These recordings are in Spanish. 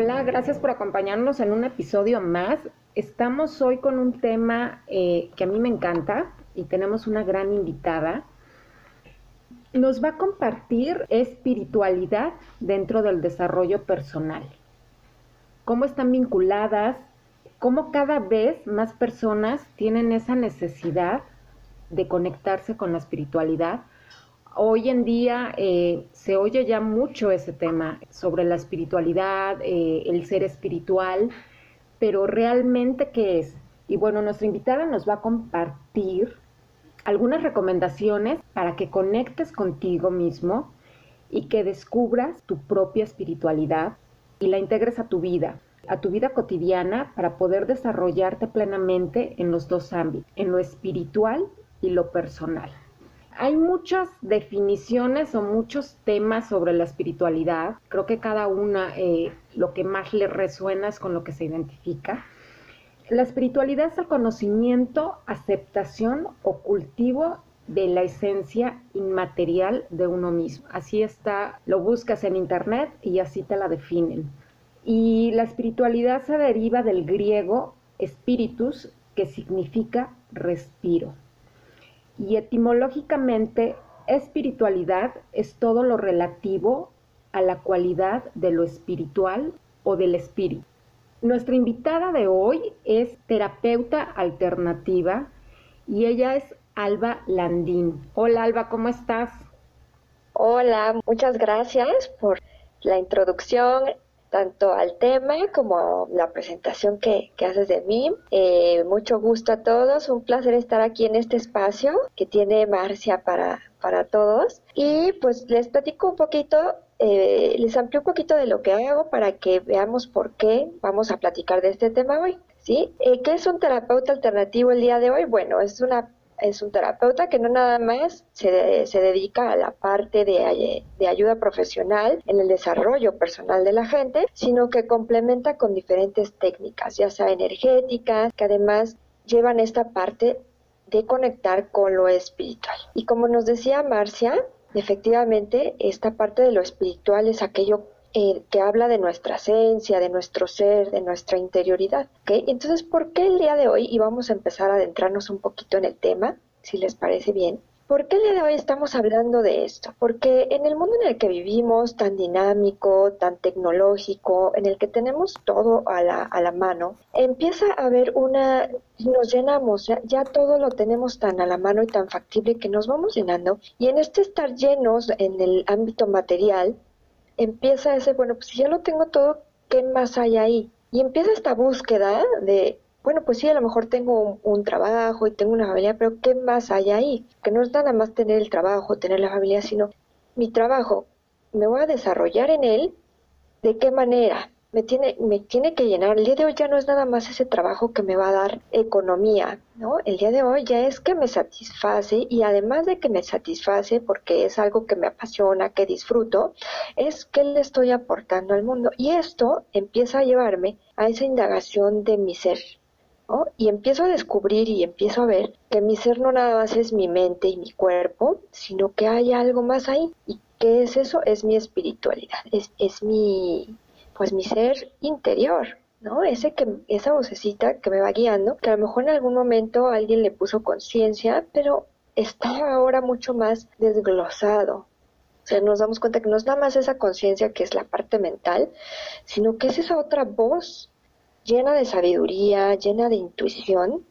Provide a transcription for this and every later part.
Hola, gracias por acompañarnos en un episodio más. Estamos hoy con un tema eh, que a mí me encanta y tenemos una gran invitada. Nos va a compartir espiritualidad dentro del desarrollo personal. Cómo están vinculadas, cómo cada vez más personas tienen esa necesidad de conectarse con la espiritualidad hoy en día eh, se oye ya mucho ese tema sobre la espiritualidad, eh, el ser espiritual, pero realmente qué es. Y bueno, nuestra invitada nos va a compartir algunas recomendaciones para que conectes contigo mismo y que descubras tu propia espiritualidad y la integres a tu vida, a tu vida cotidiana para poder desarrollarte plenamente en los dos ámbitos, en lo espiritual y lo personal hay muchas definiciones o muchos temas sobre la espiritualidad. Creo que cada una eh, lo que más le resuena es con lo que se identifica. La espiritualidad es el conocimiento, aceptación o cultivo de la esencia inmaterial de uno mismo. Así está, lo buscas en internet y así te la definen. Y la espiritualidad se deriva del griego spiritus, que significa respiro y etimológicamente espiritualidad es todo lo relativo a la cualidad de lo espiritual o del espíritu. Nuestra invitada de hoy es terapeuta alternativa y ella es Alba Landín. Hola Alba, ¿cómo estás? Hola, muchas gracias por la introducción tanto al tema como la presentación que, haces de mí. Eh, mucho gusto a todos, un placer estar aquí en este espacio que tiene Marcia para, para todos. Y pues les platico un poquito eh, les amplio un poquito de lo que hago para que veamos por qué vamos a platicar de este tema hoy. ¿sí? Eh, ¿Qué es un terapeuta alternativo el día de hoy? Bueno, es una es un terapeuta que no nada más se, se dedica a la parte de, de, ayuda profesional en el desarrollo personal de la gente, sino que complementa con diferentes técnicas, ya sea energéticas, que además llevan esta parte de conectar con lo espiritual. Y como nos decía Marcia, efectivamente esta parte de lo espiritual es aquello eh, que habla de nuestra esencia, de nuestro ser, de nuestra interioridad. ¿okay? Entonces, ¿por qué el día de hoy, y vamos a empezar a adentrarnos un poquito en el tema, si les parece bien, ¿Por qué el día de hoy estamos hablando de esto? Porque en el mundo en el que vivimos, tan dinámico, tan tecnológico, en el que tenemos todo a la, a la mano, empieza a haber una, nos llenamos, ya, ya, todo lo tenemos tan a la mano y tan factible que nos vamos llenando. Y en este estar llenos en el ámbito material, empieza ese, bueno, pues si ya lo tengo todo, ¿qué más hay ahí? Y empieza esta búsqueda de, bueno, pues sí, a lo mejor tengo un, trabajo y tengo una familia, pero ¿qué más hay ahí? Que no es nada más tener el trabajo, tener la familia, sino mi trabajo, me voy a desarrollar en él, ¿de qué manera? Me tiene, me tiene que llenar. El día de hoy ya no es nada más ese trabajo que me va a dar economía, ¿no? El día de hoy ya es que me satisface y además de que me satisface porque es algo que me apasiona, que disfruto, es que le estoy aportando al mundo. Y esto empieza a llevarme a esa indagación de mi ser, ¿no? Y empiezo a descubrir y empiezo a ver que mi ser no nada más es mi mente y mi cuerpo, sino que hay algo más ahí. ¿Y qué es eso? Es mi espiritualidad, es, es mi pues mi ser interior, ¿no? Ese que, esa vocecita que me va guiando, que a lo mejor en algún momento alguien le puso conciencia, pero está ahora mucho más desglosado. O sea, nos damos cuenta que no es nada más esa conciencia que es la parte mental, sino que es esa otra voz llena de sabiduría, llena de intuición,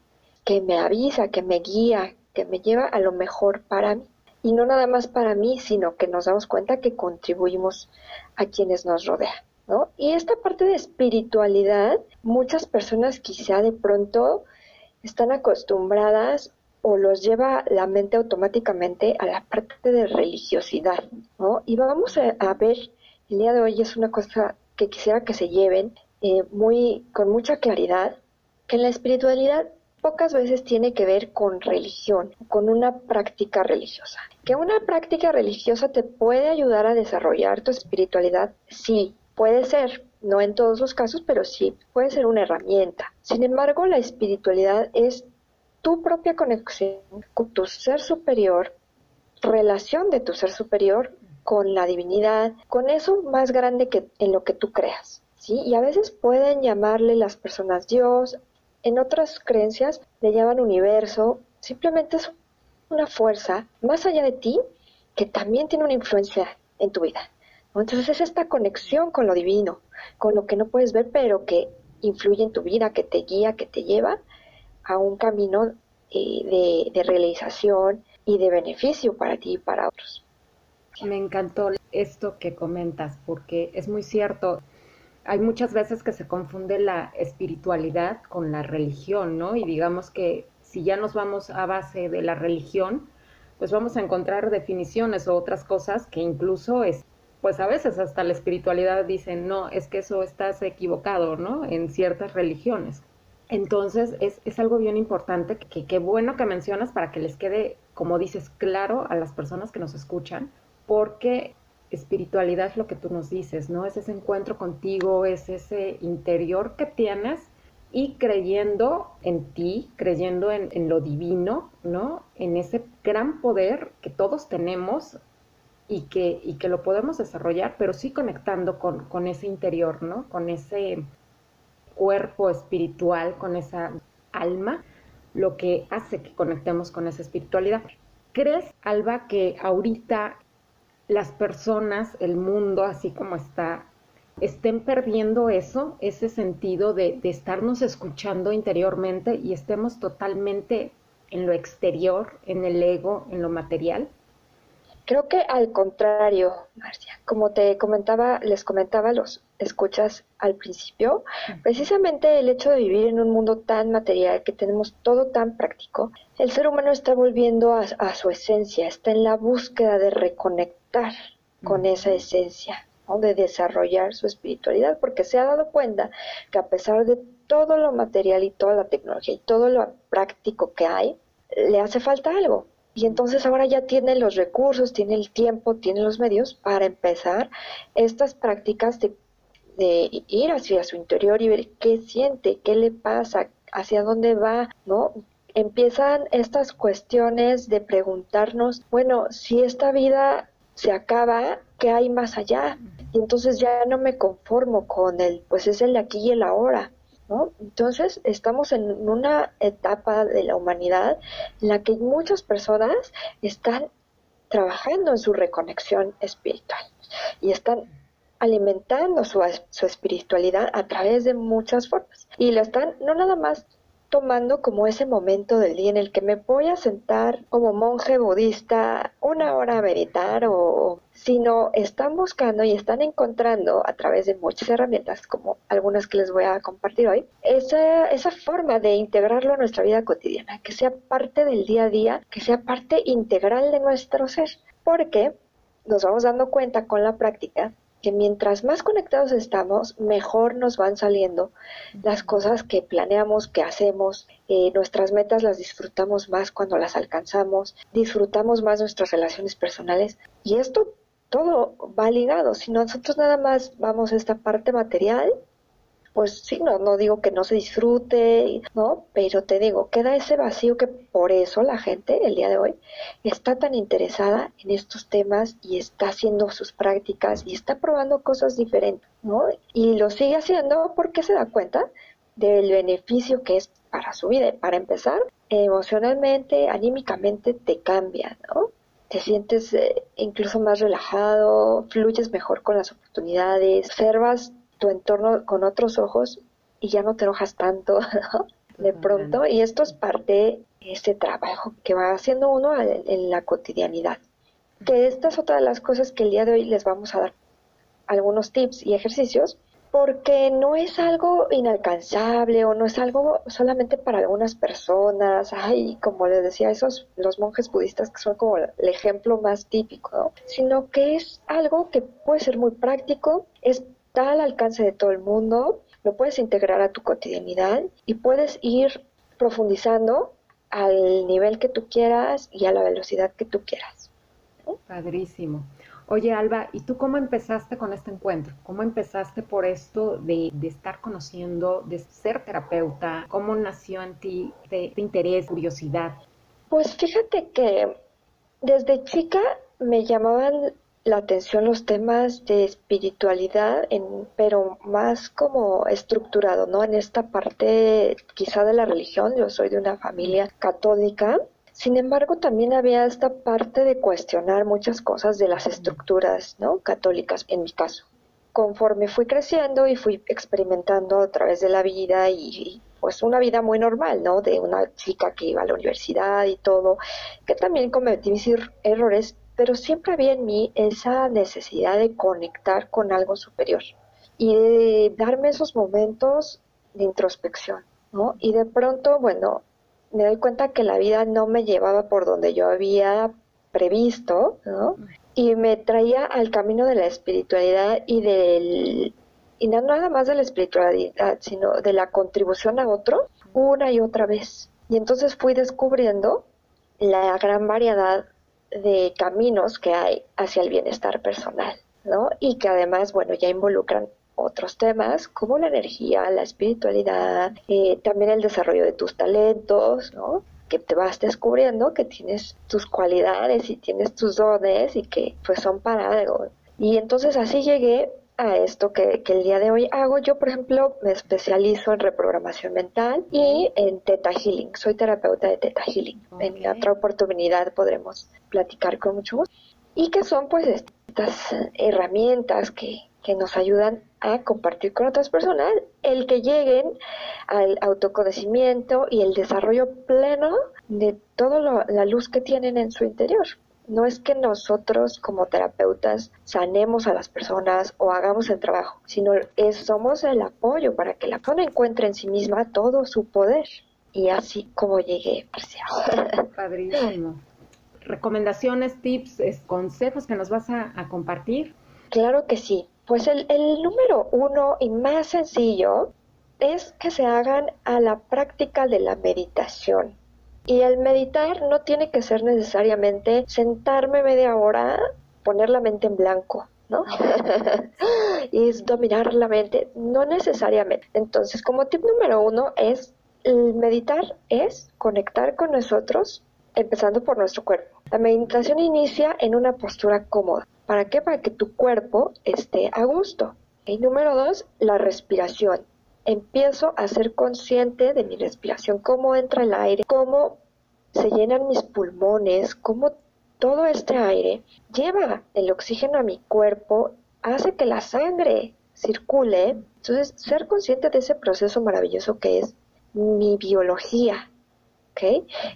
que me avisa, que me guía, que me lleva a lo mejor para mí. Y no nada más para mí, sino que nos damos cuenta que contribuimos a quienes nos rodean. Y esta parte de espiritualidad, muchas personas quizá de pronto están acostumbradas o los lleva la mente automáticamente a la parte de religiosidad, ¿no? Y vamos a, ver el día de hoy es una cosa que quisiera que se lleven eh, muy, con mucha claridad, que la espiritualidad pocas veces tiene que ver con religión, con una práctica religiosa. Que una práctica religiosa te puede ayudar a desarrollar tu espiritualidad, sí, puede ser, no en todos los casos, pero sí, puede ser una herramienta. Sin embargo, la espiritualidad es tu propia conexión con tu ser superior, relación de tu ser superior con la divinidad, con eso más grande que en lo que tú creas. ¿sí? Y a veces pueden llamarle las personas Dios, en otras creencias le llaman universo, simplemente es una fuerza más allá de ti que también tiene una influencia en tu vida. Entonces es esta conexión con lo divino, con lo que no puedes ver, pero que influye en tu vida, que te guía, que te lleva a un camino eh, de, realización y de beneficio para ti y para otros. Me encantó esto que comentas, porque es muy cierto. Hay muchas veces que se confunde la espiritualidad con la religión, ¿no? Y digamos que si ya nos vamos a base de la religión, pues vamos a encontrar definiciones o otras cosas que incluso es, pues a veces hasta la espiritualidad dicen, no, es que eso estás equivocado, ¿no? En ciertas religiones. Entonces es, es algo bien importante que qué bueno que mencionas para que les quede, como dices, claro a las personas que nos escuchan, porque espiritualidad es lo que tú nos dices, ¿no? Es ese encuentro contigo, es ese interior que tienes y creyendo en ti, creyendo en, en, lo divino, ¿no? En ese gran poder que todos tenemos y que, y que lo podemos desarrollar, pero sí conectando con, con ese interior, ¿no? Con ese cuerpo espiritual, con esa alma, lo que hace que conectemos con esa espiritualidad. ¿Crees, Alba, que ahorita las personas, el mundo, así como está, estén perdiendo eso, ese sentido de, de estarnos escuchando interiormente y estemos totalmente en lo exterior, en el ego, en lo material? Creo que al contrario, Marcia, como te comentaba, les comentaba los escuchas al principio, precisamente el hecho de vivir en un mundo tan material, que tenemos todo tan práctico, el ser humano está volviendo a, su esencia, está en la búsqueda de reconectar con esa esencia, de desarrollar su espiritualidad, porque se ha dado cuenta que a pesar de todo lo material y toda la tecnología y todo lo práctico que hay, le hace falta algo y entonces ahora ya tiene los recursos, tiene el tiempo, tiene los medios para empezar estas prácticas de, ir hacia su interior y ver qué siente, qué le pasa, hacia dónde va, ¿no? Empiezan estas cuestiones de preguntarnos, bueno, si esta vida se acaba, ¿qué hay más allá? Y entonces ya no me conformo con el, pues es el aquí y el ahora. Entonces, estamos en una etapa de la humanidad en la que muchas personas están trabajando en su reconexión espiritual y están alimentando su, su espiritualidad a través de muchas formas. Y lo están no nada más tomando como ese momento del día en el que me voy a sentar como monje budista una hora a meditar o sino están buscando y están encontrando a través de muchas herramientas como algunas que les voy a compartir hoy esa, esa forma de integrarlo a nuestra vida cotidiana que sea parte del día a día que sea parte integral de nuestro ser. Porque nos vamos dando cuenta con la práctica que mientras más conectados estamos, mejor nos van saliendo las cosas que planeamos, que hacemos, eh, nuestras metas las disfrutamos más cuando las alcanzamos, disfrutamos más nuestras relaciones personales y esto todo va ligado. Si nosotros nada más vamos a esta parte material, pues sí, no, no digo que no se disfrute, ¿no? Pero te digo, queda ese vacío que por eso la gente el día de hoy está tan interesada en estos temas y está haciendo sus prácticas y está probando cosas diferentes, ¿no? Y lo sigue haciendo porque se da cuenta del beneficio que es para su vida. Para empezar, emocionalmente, anímicamente te cambia, ¿no? Te sientes eh, incluso más relajado, fluyes mejor con las oportunidades, observas tu entorno con otros ojos y ya no te enojas tanto, De pronto, y esto es parte de este trabajo que va haciendo uno en, la cotidianidad. Que esta es otra de las cosas que el día de hoy les vamos a dar algunos tips y ejercicios, porque no es algo inalcanzable o no es algo solamente para algunas personas, ay, como les decía, esos los monjes budistas que son como el ejemplo más típico, sino que es algo que puede ser muy práctico, está al alcance de todo el mundo, lo puedes integrar a tu cotidianidad y puedes ir profundizando al nivel que tú quieras y a la velocidad que tú quieras. Padrísimo. Oye, Alba, ¿y tú cómo empezaste con este encuentro? ¿Cómo empezaste por esto de, estar conociendo, de ser terapeuta? ¿Cómo nació en ti este, interés, curiosidad? Pues fíjate que desde chica me llamaban la atención los temas de espiritualidad, en, pero más como estructurado, ¿no? En esta parte quizá de la religión, yo soy de una familia católica, sin embargo, también había esta parte de cuestionar muchas cosas de las estructuras ¿no? católicas, en mi caso. Conforme fui creciendo y fui experimentando a través de la vida y, pues una vida muy normal, ¿no? De una chica que iba a la universidad y todo, que también cometí mis errores, pero siempre había en mí esa necesidad de conectar con algo superior y de darme esos momentos de introspección, ¿no? Y de pronto, bueno, me doy cuenta que la vida no me llevaba por donde yo había previsto, ¿no? Y me traía al camino de la espiritualidad y del y no nada más de la espiritualidad, sino de la contribución a otro una y otra vez. Y entonces fui descubriendo la gran variedad de caminos que hay hacia el bienestar personal, ¿no? Y que además, bueno, ya involucran otros temas como la energía, la espiritualidad, eh, también el desarrollo de tus talentos, ¿no? que te vas descubriendo que tienes tus cualidades y tienes tus dones y que pues son para algo. Y entonces así llegué a esto que, que, el día de hoy hago. Yo, por ejemplo, me especializo en reprogramación mental y en Theta Healing. Soy terapeuta de Theta Healing. En otra oportunidad podremos platicar con mucho gusto. Y que son pues estas herramientas que, que nos ayudan a compartir con otras personas, el que lleguen al autoconocimiento y el desarrollo pleno de toda la luz que tienen en su interior. No es que nosotros como terapeutas sanemos a las personas o hagamos el trabajo, sino es, somos el apoyo para que la persona encuentre en sí misma todo su poder. Y así como llegué, Padrísimo. Recomendaciones, tips, consejos que nos vas a compartir. Claro que sí. Pues el, número uno y más sencillo es que se hagan a la práctica de la meditación. Y el meditar no tiene que ser necesariamente sentarme media hora, poner la mente en blanco, ¿no? y es dominar la mente, no necesariamente. Entonces, como tip número uno es, el meditar es conectar con nosotros, empezando por nuestro cuerpo. La meditación inicia en una postura cómoda. ¿Para qué? Para que tu cuerpo esté a gusto. Y número dos, la respiración. Empiezo a ser consciente de mi respiración, cómo entra el aire, cómo se llenan mis pulmones, cómo todo este aire lleva el oxígeno a mi cuerpo, hace que la sangre circule. Entonces, ser consciente de ese proceso maravilloso que es mi biología,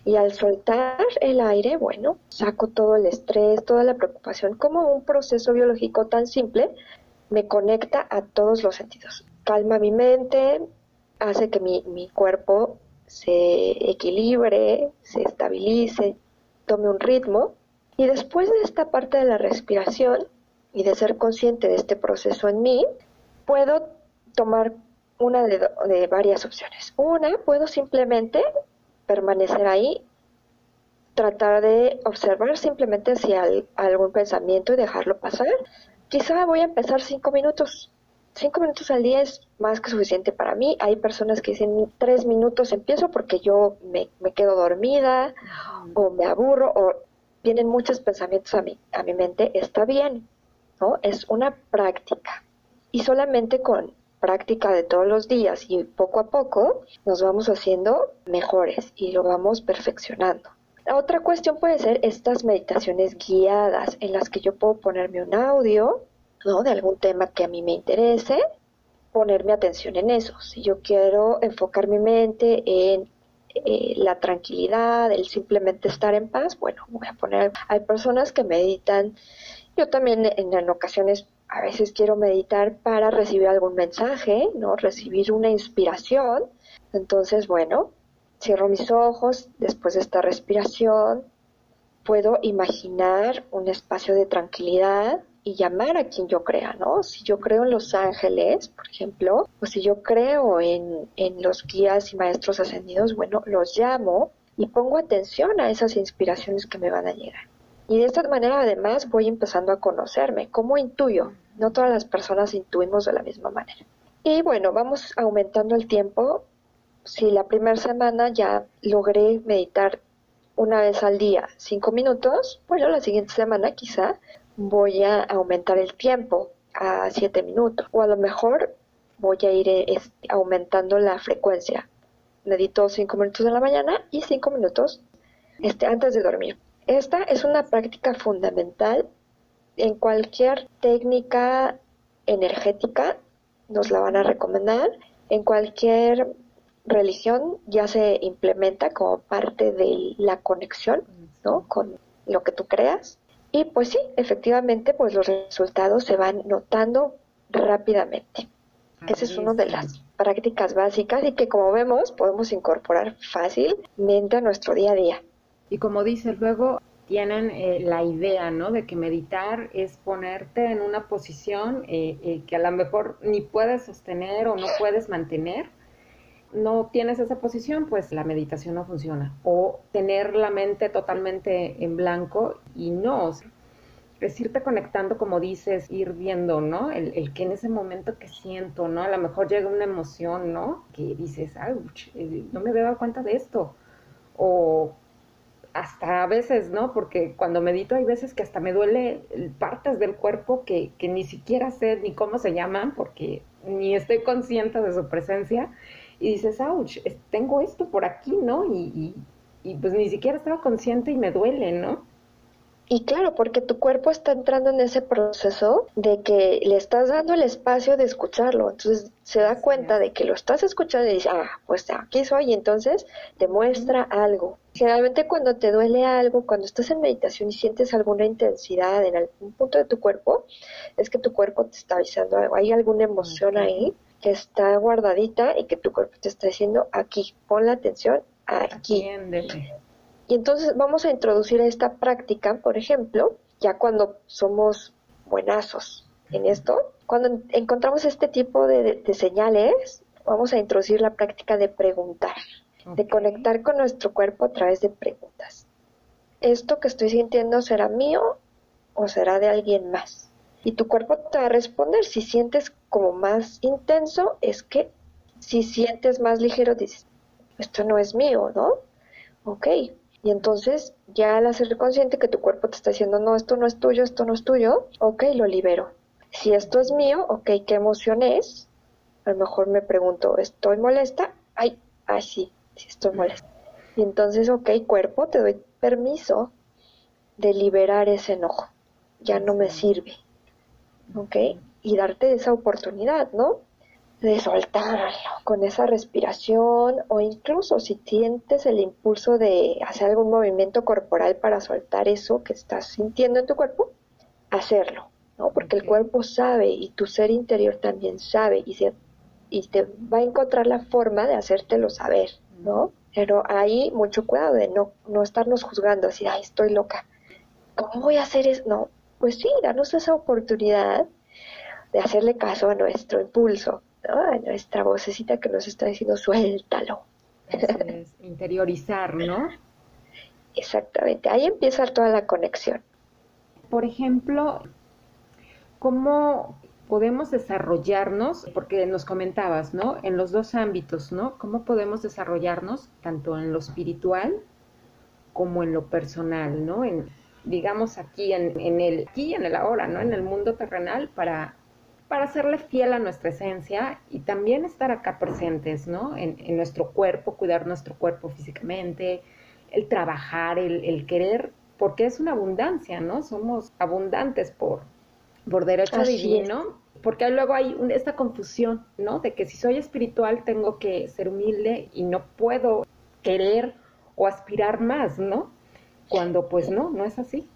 y al soltar el aire, bueno, saco todo el estrés, toda la preocupación, como un proceso biológico tan simple, me conecta a todos los sentidos. Calma mi mente, hace que mi, mi cuerpo se equilibre, se estabilice, tome un ritmo. Y después de esta parte de la respiración y de ser consciente de este proceso en mí, puedo tomar una de, de varias opciones. Una, puedo simplemente permanecer ahí, tratar de observar simplemente si hay algún pensamiento y dejarlo pasar. Quizá voy a empezar cinco minutos. Cinco minutos al día es más que suficiente para mí. Hay personas que dicen tres minutos empiezo porque yo me, me quedo dormida o me aburro o vienen muchos pensamientos a mi, a mi mente. Está bien, ¿no? Es una práctica. Y solamente con práctica de todos los días y poco a poco nos vamos haciendo mejores y lo vamos perfeccionando. La otra cuestión puede ser estas meditaciones guiadas en las que yo puedo ponerme un audio ¿no? de algún tema que a mí me interese, ponerme atención en eso. Si yo quiero enfocar mi mente en eh, la tranquilidad, el simplemente estar en paz, bueno, voy a poner, hay personas que meditan, yo también en, en ocasiones a veces quiero meditar para recibir algún mensaje, ¿no? Recibir una inspiración. Entonces, bueno, cierro mis ojos después de esta respiración, puedo imaginar un espacio de tranquilidad y llamar a quien yo crea, ¿no? Si yo creo en los ángeles, por ejemplo, o si yo creo en, en los guías y maestros ascendidos, bueno, los llamo y pongo atención a esas inspiraciones que me van a llegar. Y de esta manera además voy empezando a conocerme, cómo intuyo. No todas las personas intuimos de la misma manera. Y bueno, vamos aumentando el tiempo. Si la primera semana ya logré meditar una vez al día, cinco minutos, bueno, la siguiente semana quizá voy a aumentar el tiempo a siete minutos o a lo mejor voy a ir eh, aumentando la frecuencia. Medito cinco minutos en la mañana y cinco minutos este, antes de dormir. Esta es una práctica fundamental en cualquier técnica energética, nos la van a recomendar, en cualquier religión ya se implementa como parte de la conexión, ¿no? Con lo que tú creas. Y pues sí, efectivamente, pues los resultados se van notando rápidamente. Esa es una de las prácticas básicas y que como vemos podemos incorporar fácilmente a nuestro día a día. Y como dices, luego tienen eh, la idea, ¿no? De que meditar es ponerte en una posición eh, eh, que a lo mejor ni puedes sostener o no puedes mantener no tienes esa posición, pues la meditación no funciona. O tener la mente totalmente en blanco y no. Es irte conectando, como dices, ir viendo, ¿no? El, que en ese momento que siento, ¿no? A lo mejor llega una emoción, ¿no? Que dices, ¡ouch! Eh, no me había dado cuenta de esto. O hasta a veces, ¿no? Porque cuando medito hay veces que hasta me duele partes del cuerpo que, que ni siquiera sé ni cómo se llaman, porque ni estoy consciente de su presencia y dices, ouch, tengo esto por aquí, ¿no? Y, y, pues ni siquiera estaba consciente y me duele, ¿no? Y claro, porque tu cuerpo está entrando en ese proceso de que le estás dando el espacio de escucharlo. Entonces se da cuenta de que lo estás escuchando y dice, ah, pues aquí soy. Y entonces te muestra algo. Generalmente cuando te duele algo, cuando estás en meditación y sientes alguna intensidad en algún punto de tu cuerpo, es que tu cuerpo te está avisando algo. Hay alguna emoción ahí que está guardadita y que tu cuerpo te está diciendo aquí, pon la atención aquí. Y entonces vamos a introducir esta práctica, por ejemplo, ya cuando somos buenazos en esto, cuando encontramos este tipo de, señales, vamos a introducir la práctica de preguntar, de conectar con nuestro cuerpo a través de preguntas. ¿Esto que estoy sintiendo será mío o será de alguien más? Y tu cuerpo te va a responder. Si sientes como más intenso, es que si sientes más ligero, dices, esto no es mío, ¿no? Ok. Y entonces, ya al ser consciente que tu cuerpo te está diciendo, no, esto no es tuyo, esto no es tuyo, ok, lo libero. Si esto es mío, ok, ¿qué emoción es? A lo mejor me pregunto, ¿estoy molesta? Ay, ay, sí, sí estoy molesta. Y entonces, ok, cuerpo, te doy permiso de liberar ese enojo. Ya no me sirve. ¿Ok? Y darte esa oportunidad, ¿no? De soltarlo con esa respiración o incluso si sientes el impulso de hacer algún movimiento corporal para soltar eso que estás sintiendo en tu cuerpo, hacerlo, ¿no? Porque el cuerpo sabe y tu ser interior también sabe y, se, y te va a encontrar la forma de hacértelo saber, ¿no? Pero ahí mucho cuidado de no, no estarnos juzgando así, ay, estoy loca. ¿Cómo voy a hacer eso? No, pues sí, darnos esa oportunidad de hacerle caso a nuestro impulso, a nuestra vocecita que nos está diciendo suéltalo. Es, interiorizar, ¿no? Exactamente, ahí empieza toda la conexión. Por ejemplo, ¿cómo podemos desarrollarnos? Porque nos comentabas, ¿no? En los dos ámbitos, ¿no? ¿Cómo podemos desarrollarnos tanto en lo espiritual como en lo personal, ¿no? En, digamos, aquí en, el aquí en el ahora, ¿no? En el mundo terrenal para, para serle fiel a nuestra esencia y también estar acá presentes, ¿no? En, nuestro cuerpo, cuidar nuestro cuerpo físicamente, el trabajar, el, querer, porque es una abundancia, ¿no? Somos abundantes por, por derecho divino. Porque luego hay esta confusión, ¿no? De que si soy espiritual tengo que ser humilde y no puedo querer o aspirar más, ¿no? Cuando pues no, no es así.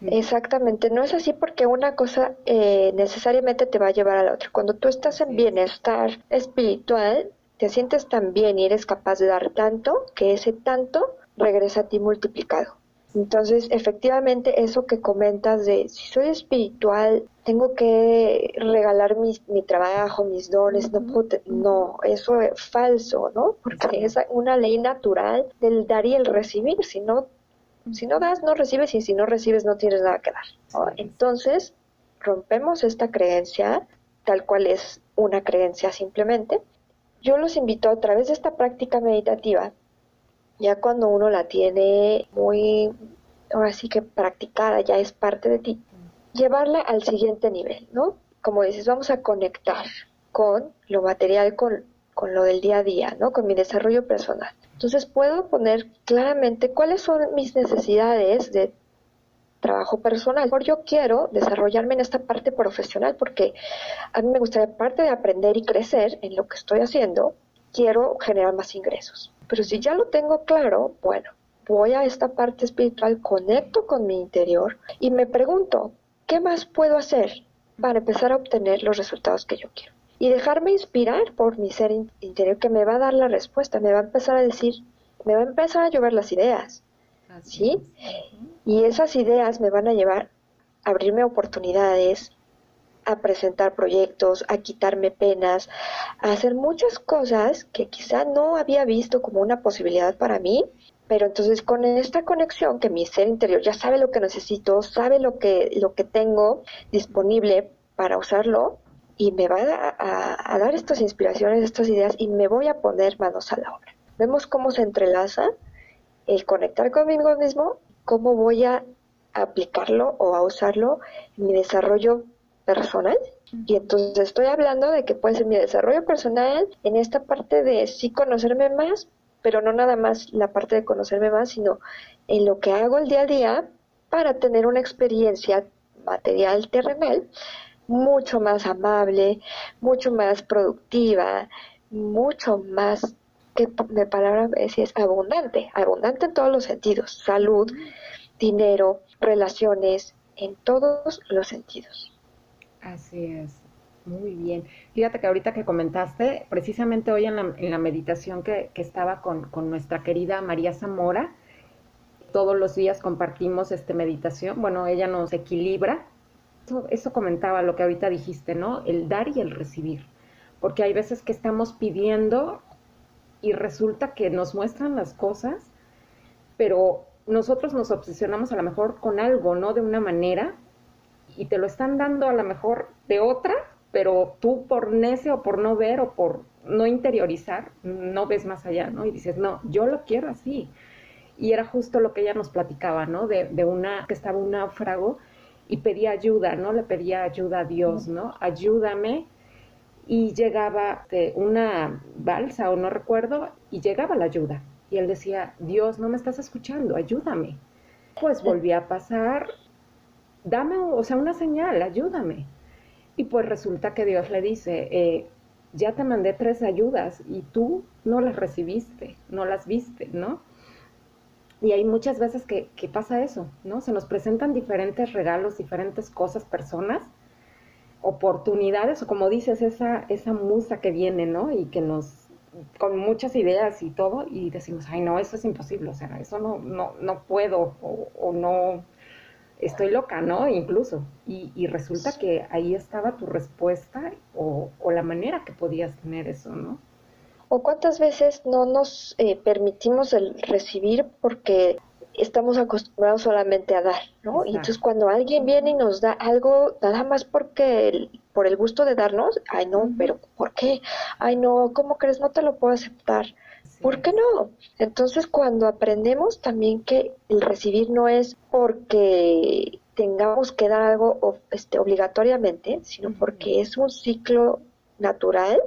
Exactamente, no es así porque una cosa eh, necesariamente te va a llevar a la otra. Cuando tú estás en bienestar espiritual, te sientes tan bien y eres capaz de dar tanto que ese tanto regresa a ti multiplicado. Entonces, efectivamente, eso que comentas de si soy espiritual, tengo que regalar mi trabajo, mis dones, no, no, eso es falso, ¿no? Porque es una ley natural del dar y el recibir. Si no, si no das, no recibes y si no recibes, no tienes nada que dar. Entonces, rompemos esta creencia, tal cual es una creencia simplemente. Yo los invito a través de esta práctica meditativa ya cuando uno la tiene muy, ahora sí que practicada, ya es parte de ti, llevarla al siguiente nivel, ¿no? Como dices, vamos a conectar con lo material, con, con lo del día a día, ¿no? Con mi desarrollo personal. Entonces puedo poner claramente cuáles son mis necesidades de trabajo personal. Por yo quiero desarrollarme en esta parte profesional porque a mí me gustaría, parte de aprender y crecer en lo que estoy haciendo, quiero generar más ingresos. Pero si ya lo tengo claro, bueno, voy a esta parte espiritual, conecto con mi interior y me pregunto, ¿qué más puedo hacer para empezar a obtener los resultados que yo quiero? Y dejarme inspirar por mi ser interior que me va a dar la respuesta, me va a empezar a decir, me va a empezar a llover las ideas. ¿Sí? Y esas ideas me van a llevar a abrirme oportunidades, a presentar proyectos, a quitarme penas, a hacer muchas cosas que quizá no había visto como una posibilidad para mí, pero entonces con esta conexión que mi ser interior ya sabe lo que necesito, sabe lo que, lo que tengo disponible para usarlo y me va a, dar estas inspiraciones, estas ideas y me voy a poner manos a la obra. Vemos cómo se entrelaza el conectar conmigo mismo, cómo voy a aplicarlo o a usarlo en mi desarrollo personal. Y entonces estoy hablando de que puede ser mi desarrollo personal en esta parte de sí conocerme más, pero no nada más la parte de conocerme más, sino en lo que hago el día a día para tener una experiencia material terrenal mucho más amable, mucho más productiva, mucho más que de palabra es abundante, abundante en todos los sentidos, salud, dinero, relaciones, en todos los sentidos. Así es, muy bien. Fíjate que ahorita que comentaste, precisamente hoy en la, meditación que, estaba con, nuestra querida María Zamora, todos los días compartimos esta meditación, bueno, ella nos equilibra. Eso, eso comentaba lo que ahorita dijiste, ¿no? El dar y el recibir. Porque hay veces que estamos pidiendo y resulta que nos muestran las cosas, pero nosotros nos obsesionamos a lo mejor con algo, ¿no? De una manera y te lo están dando a lo mejor de otra, pero tú por necio o por no ver o por no interiorizar, no ves más allá, ¿no? Y dices, no, yo lo quiero así. Y era justo lo que ella nos platicaba, ¿no? De, de una, que estaba un náufrago y pedía ayuda, ¿no? Le pedía ayuda a Dios, ¿no? Ayúdame. Y llegaba de una balsa o no recuerdo, y llegaba la ayuda. Y él decía, Dios, no me estás escuchando, ayúdame. Pues volvía a pasar dame, o sea, una señal, ayúdame. Y pues resulta que Dios le dice, eh, ya te mandé tres ayudas y tú no las recibiste, no las viste, ¿no? Y hay muchas veces que, que, pasa eso, ¿no? Se nos presentan diferentes regalos, diferentes cosas, personas, oportunidades, o como dices, esa, esa musa que viene, ¿no? Y que nos, con muchas ideas y todo, y decimos, ay, no, eso es imposible, o sea, eso no, no, no puedo, o, o no, estoy loca, ¿no? Incluso. Y, resulta que ahí estaba tu respuesta o, la manera que podías tener eso, ¿no? O cuántas veces no nos eh, permitimos el recibir porque estamos acostumbrados solamente a dar, ¿no? Y entonces cuando alguien viene y nos da algo, nada más porque por el gusto de darnos, ay no, pero ¿por qué? Ay no, ¿cómo crees? No te lo puedo aceptar. ¿Por qué no? Entonces, cuando aprendemos también que el recibir no es porque tengamos que dar algo este, obligatoriamente, sino porque es un ciclo natural,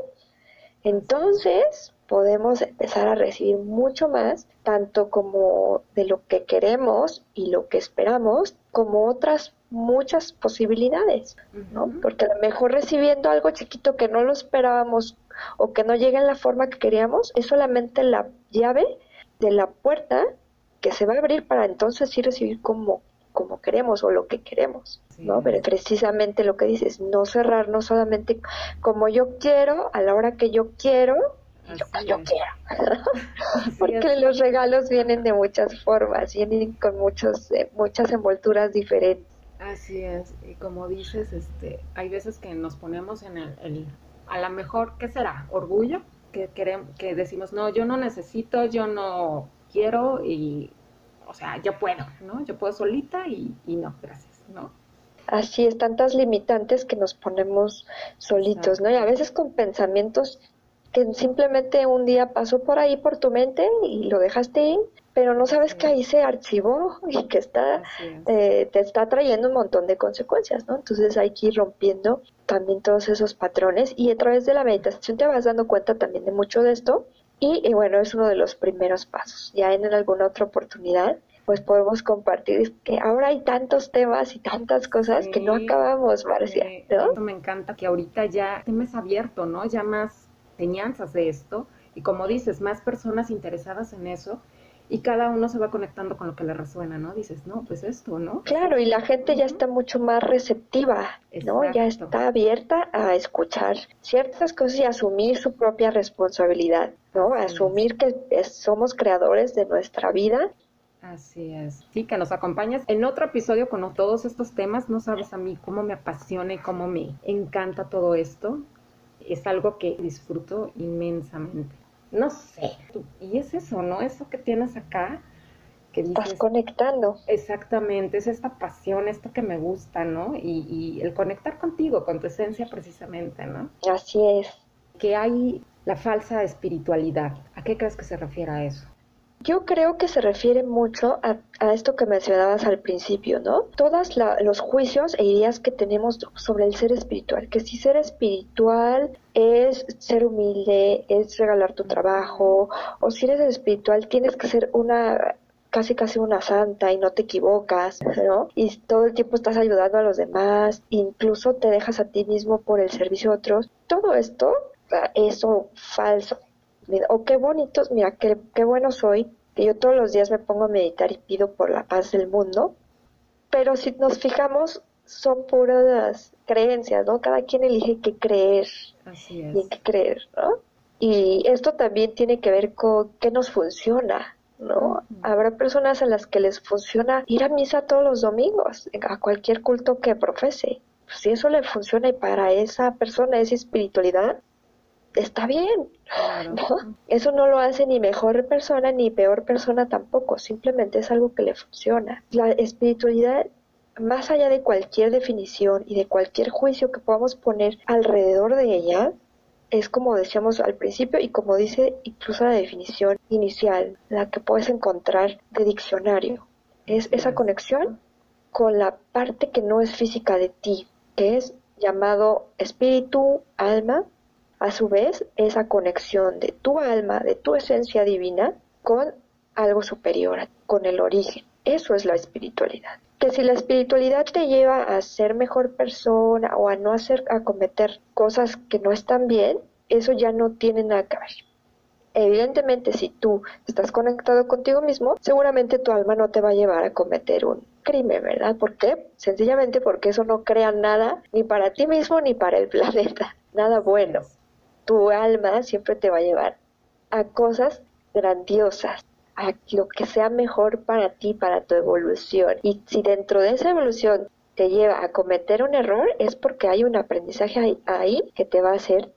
entonces podemos empezar a recibir mucho más, tanto como de lo que queremos y lo que esperamos, como otras muchas posibilidades, ¿no? Porque a lo mejor recibiendo algo chiquito que no lo esperábamos o que no llegue en la forma que queríamos, es solamente la llave de la puerta que se va a abrir para entonces sí recibir como como queremos o lo que queremos, ¿no? Pero precisamente lo que dices, no cerrarnos solamente como yo quiero, a la hora que yo quiero, y lo que yo quiero. Porque los regalos vienen de muchas formas, vienen con muchos, eh, muchas envolturas diferentes. Así es, y como dices, este, hay veces que nos ponemos en el, a lo mejor, ¿qué será? Orgullo, que queremos, que decimos, no, yo no necesito, yo no quiero y o sea, yo puedo, ¿no? Yo puedo solita y, no, gracias, ¿no? Así es, tantas limitantes que nos ponemos solitos, ¿no? Y a veces con pensamientos que simplemente un día pasó por ahí por tu mente y lo dejaste ahí, pero no sabes que ahí se archivó y que está eh, te está trayendo un montón de consecuencias, ¿no? Entonces hay que ir rompiendo también todos esos patrones y a través de la meditación te vas dando cuenta también de mucho de esto y, bueno, es uno de los primeros pasos. Ya en alguna otra oportunidad, pues podemos compartir que ahora hay tantos temas y tantas cosas que no acabamos, Marcia, ¿no? Me encanta que ahorita ya temas abierto, ¿no? Ya más enseñanzas de esto y como dices, más personas interesadas en eso y cada uno se va conectando con lo que le resuena, ¿no? Dices, no, pues esto, ¿no? Claro, y la gente ya está mucho más receptiva, ¿no? Ya está abierta a escuchar ciertas cosas y asumir su propia responsabilidad, ¿no? Asumir que somos creadores de nuestra vida Así es. Sí, que nos acompañas en otro episodio con todos estos temas. No sabes a mí cómo me apasiona y cómo me encanta todo esto. Es algo que disfruto inmensamente no sé. Y es eso, ¿no? Eso que tienes acá. Que Estás conectando. Exactamente, es esta pasión, esto que me gusta, ¿no? Y, y el conectar contigo, con tu esencia precisamente, ¿no? Así es. Que hay la falsa espiritualidad. ¿A qué crees que se refiere a eso? Yo creo que se refiere mucho a, esto que mencionabas al principio, ¿no? Todos los juicios e ideas que tenemos sobre el ser espiritual, que si ser espiritual es ser humilde, es regalar tu trabajo, o si eres espiritual tienes que ser una casi casi una santa y no te equivocas, ¿no? Y todo el tiempo estás ayudando a los demás, incluso te dejas a ti mismo por el servicio a otros. Todo esto es falso o qué bonitos, mira, qué, qué bueno soy, que yo todos los días me pongo a meditar y pido por la paz del mundo, pero si nos fijamos, son puras creencias, ¿no? Cada quien elige qué creer y en qué creer, ¿no? Y esto también tiene que ver con qué nos funciona, ¿no? Habrá personas a las que les funciona ir a misa todos los domingos, a cualquier culto que profese. Pues si eso le funciona y para esa persona es espiritualidad, está bien. Eso no lo hace ni mejor persona ni peor persona tampoco, simplemente es algo que le funciona. La espiritualidad, más allá de cualquier definición y de cualquier juicio que podamos poner alrededor de ella, es como decíamos al principio y como dice incluso la definición inicial, la que puedes encontrar de diccionario. Es esa conexión con la parte que no es física de ti, que es llamado espíritu, alma a su vez, esa conexión de tu alma, de tu esencia divina, con algo superior, con el origen. Eso es la espiritualidad. Que si la espiritualidad te lleva a ser mejor persona o a no hacer, a cometer cosas que no están bien, eso ya no tiene nada que ver. Evidentemente, si tú estás conectado contigo mismo, seguramente tu alma no te va a llevar a cometer un crimen, ¿verdad? ¿Por qué? Sencillamente porque eso no crea nada ni para ti mismo ni para el planeta, nada bueno tu alma siempre te va a llevar a cosas grandiosas, a lo que sea mejor para ti, para tu evolución. Y si dentro de esa evolución te lleva a cometer un error, es porque hay un aprendizaje ahí que te va a hacer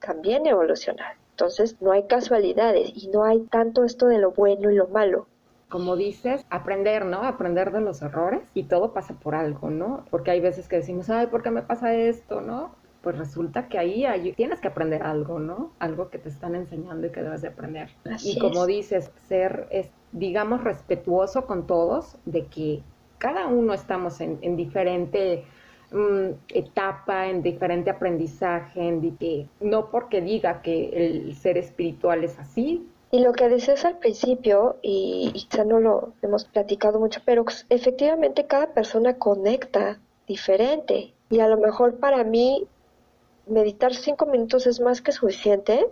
también evolucionar. Entonces no hay casualidades y no hay tanto esto de lo bueno y lo malo. Como dices, aprender, ¿no? Aprender de los errores y todo pasa por algo, ¿no? Porque hay veces que decimos, ay, ¿por qué me pasa esto, no? Pues resulta que ahí tienes que aprender algo, ¿no? Algo que te están enseñando y que debes de aprender. y como dices, ser, es, digamos, respetuoso con todos, de que cada uno estamos en, diferente mm, etapa, en diferente aprendizaje, en que no porque diga que el ser espiritual es así. Y lo que dices al principio, y quizá no lo hemos platicado mucho, pero efectivamente cada persona conecta diferente. Y a lo mejor para mí meditar cinco minutos es más que suficiente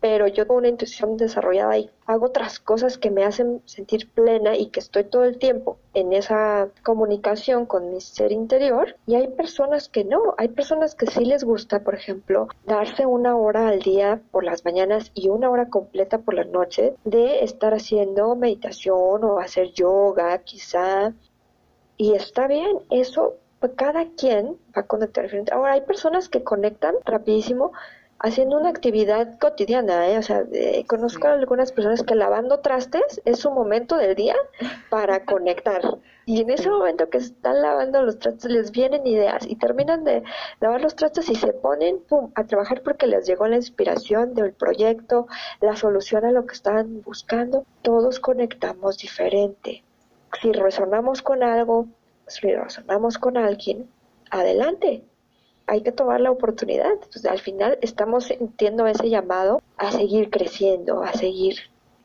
pero yo tengo una intuición desarrollada y hago otras cosas que me hacen sentir plena y que estoy todo el tiempo en esa comunicación con mi ser interior. Y hay personas que no, hay personas que sí les gusta, por ejemplo, darse una hora al día por las mañanas y una hora completa por la noche de estar haciendo meditación o hacer yoga quizá. Y está bien, eso pues, cada quien va a conectar diferente. Ahora hay personas que conectan rapidísimo haciendo una actividad cotidiana, ¿eh? o sea, conozco a algunas personas que lavando trastes es su momento del día para conectar. Y en ese momento que están lavando los trastes les vienen ideas y terminan de lavar los trastes y se ponen pum, a trabajar porque les llegó la inspiración del proyecto, la solución a lo que están buscando. Todos conectamos diferente. Si resonamos con algo, si resonamos con alguien, adelante, hay que tomar la oportunidad. al final estamos sintiendo ese llamado a seguir creciendo, a seguir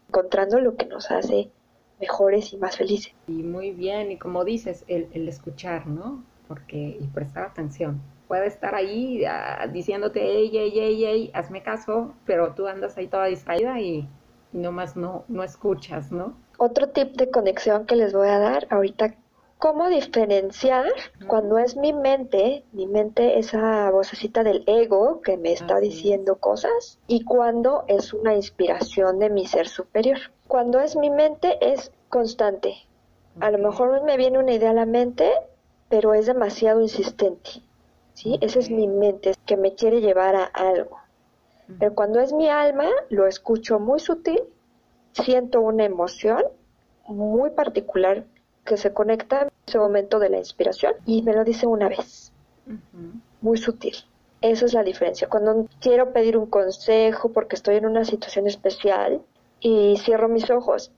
encontrando lo que nos hace mejores y más felices. Y muy bien, y como dices, el, el escuchar, ¿no? Porque, y prestar atención. Puede estar ahí ah, diciéndote, ey, ey, ey, ey, hazme caso, pero tú andas ahí toda distraída y, y nomás no, no escuchas, ¿no? Otro tip de conexión que les voy a dar ahorita cómo diferenciar cuando es mi mente, mi mente, esa vocecita del ego que me está diciendo cosas, y cuando es una inspiración de mi ser superior. Cuando es mi mente es constante. A lo mejor me viene una idea a la mente, pero es demasiado insistente. ¿sí? Esa es mi mente, que me quiere llevar a algo. Pero cuando es mi alma, lo escucho muy sutil, siento una emoción muy particular que se conecta en ese momento de la inspiración y me lo dice una vez, muy sutil. Esa es la diferencia. Cuando quiero pedir un consejo porque estoy en una situación especial y cierro mis ojos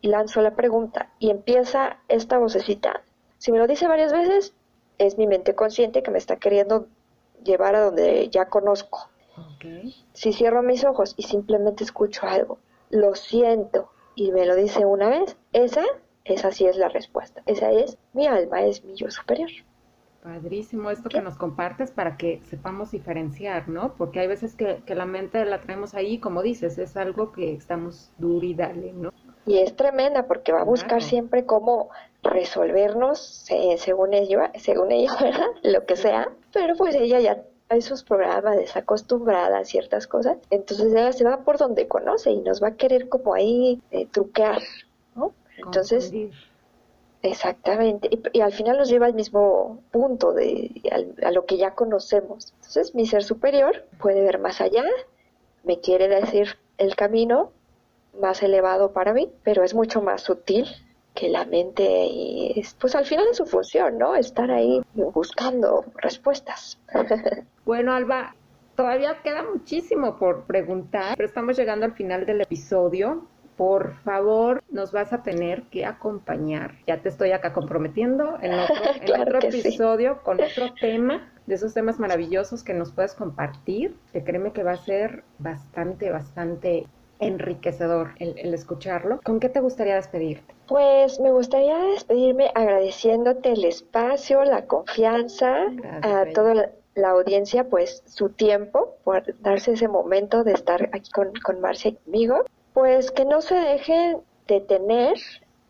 y lanzo la pregunta y empieza esta vocecita, si me lo dice varias veces, es mi mente consciente que me está queriendo llevar a donde ya conozco. Si cierro mis ojos y simplemente escucho algo, lo siento y me lo dice una vez, esa esa sí es la respuesta. Esa es mi alma, es mi yo superior. Padrísimo esto que nos compartes para que sepamos diferenciar, ¿no? Porque hay veces que, la mente la traemos ahí, como dices, es algo que estamos duro y dale, ¿no? Y es tremenda porque va a buscar siempre cómo resolvernos según ella, según ella, ¿verdad? Lo que sea. Pero pues ella ya hay sus programas desacostumbrada a ciertas cosas. Entonces ella se va por donde conoce y nos va a querer como ahí eh, truquear, entonces, exactamente, y, al final nos lleva al mismo punto, de, a lo que ya conocemos. Entonces, mi ser superior puede ver más allá, me quiere decir el camino más elevado para mí, pero es mucho más sutil que la mente y pues al final es su función, ¿no? Estar ahí buscando respuestas. Bueno, Alba, todavía queda muchísimo por preguntar, pero estamos llegando al final del episodio por favor, nos vas a tener que acompañar. Ya te estoy acá comprometiendo en otro, episodio con otro tema, de esos temas maravillosos que nos puedes compartir, que créeme que va a ser bastante, bastante enriquecedor el, escucharlo. ¿Con qué te gustaría despedirte? Pues me gustaría despedirme agradeciéndote el espacio, la confianza, a toda la, audiencia, pues su tiempo por darse ese momento de estar aquí con, con Marcia y conmigo pues que no se dejen detener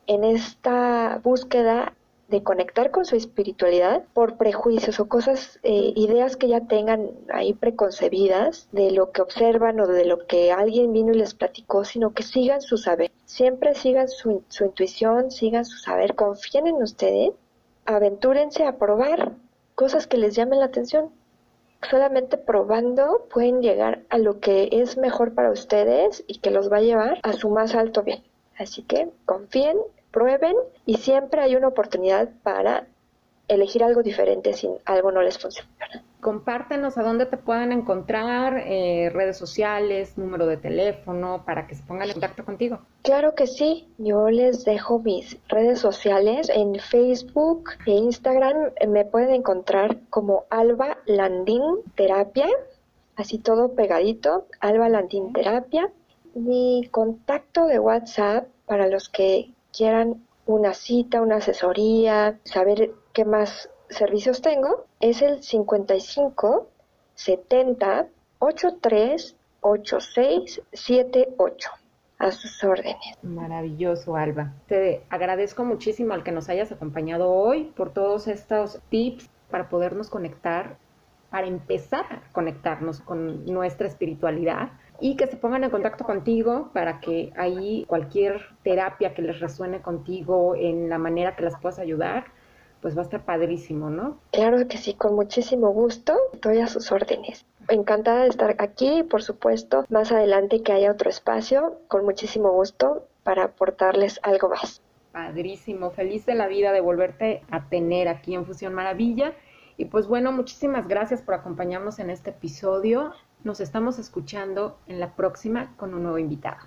en esta búsqueda de conectar con su espiritualidad por prejuicios o cosas, eh, ideas que ya tengan ahí preconcebidas de lo que observan o de lo que alguien vino y les platicó, sino que sigan su saber. Siempre sigan su, su intuición, sigan su saber, confíen en ustedes, aventúrense a probar cosas que les llamen la atención solamente probando pueden llegar a lo que es mejor para ustedes y que los va a llevar a su más alto bien. Así que confíen, prueben y siempre hay una oportunidad para elegir algo diferente si algo no les funciona. Compártenos a dónde te pueden encontrar, eh, redes sociales, número de teléfono, para que se pongan en contacto contigo. Claro que sí, yo les dejo mis redes sociales en Facebook e Instagram. Me pueden encontrar como Alba Landín Terapia, así todo pegadito, Alba Landín Terapia. Mi contacto de WhatsApp para los que quieran una cita, una asesoría, saber qué más servicios tengo, es el 55 70 83 8678. A sus órdenes. Maravilloso, Alba. Te agradezco muchísimo al que nos hayas acompañado hoy por todos estos tips para podernos conectar, para empezar a conectarnos con nuestra espiritualidad y que se pongan en contacto contigo para que ahí cualquier terapia que les resuene contigo en la manera que las puedas ayudar, pues va a estar padrísimo, ¿no? Claro que sí, con muchísimo gusto, estoy a sus órdenes. Encantada de estar aquí y por supuesto más adelante que haya otro espacio, con muchísimo gusto para aportarles algo más. Padrísimo, feliz de la vida de volverte a tener aquí en Fusión Maravilla. Y pues bueno, muchísimas gracias por acompañarnos en este episodio. Nos estamos escuchando en la próxima con un nuevo invitado.